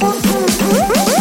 Mm-hmm.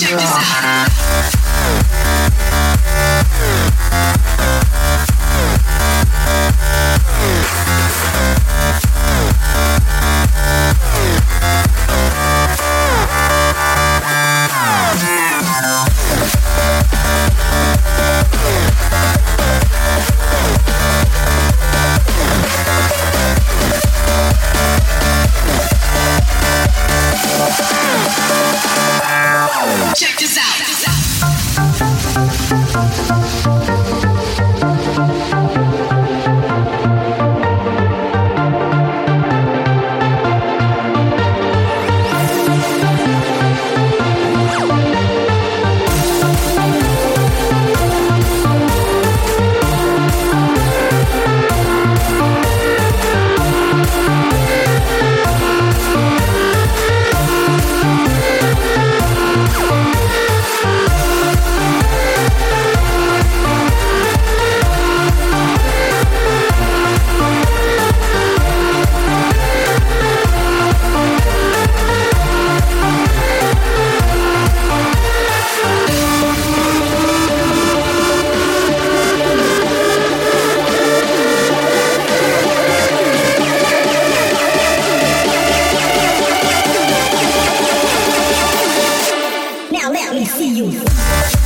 Check this out. Café Fio.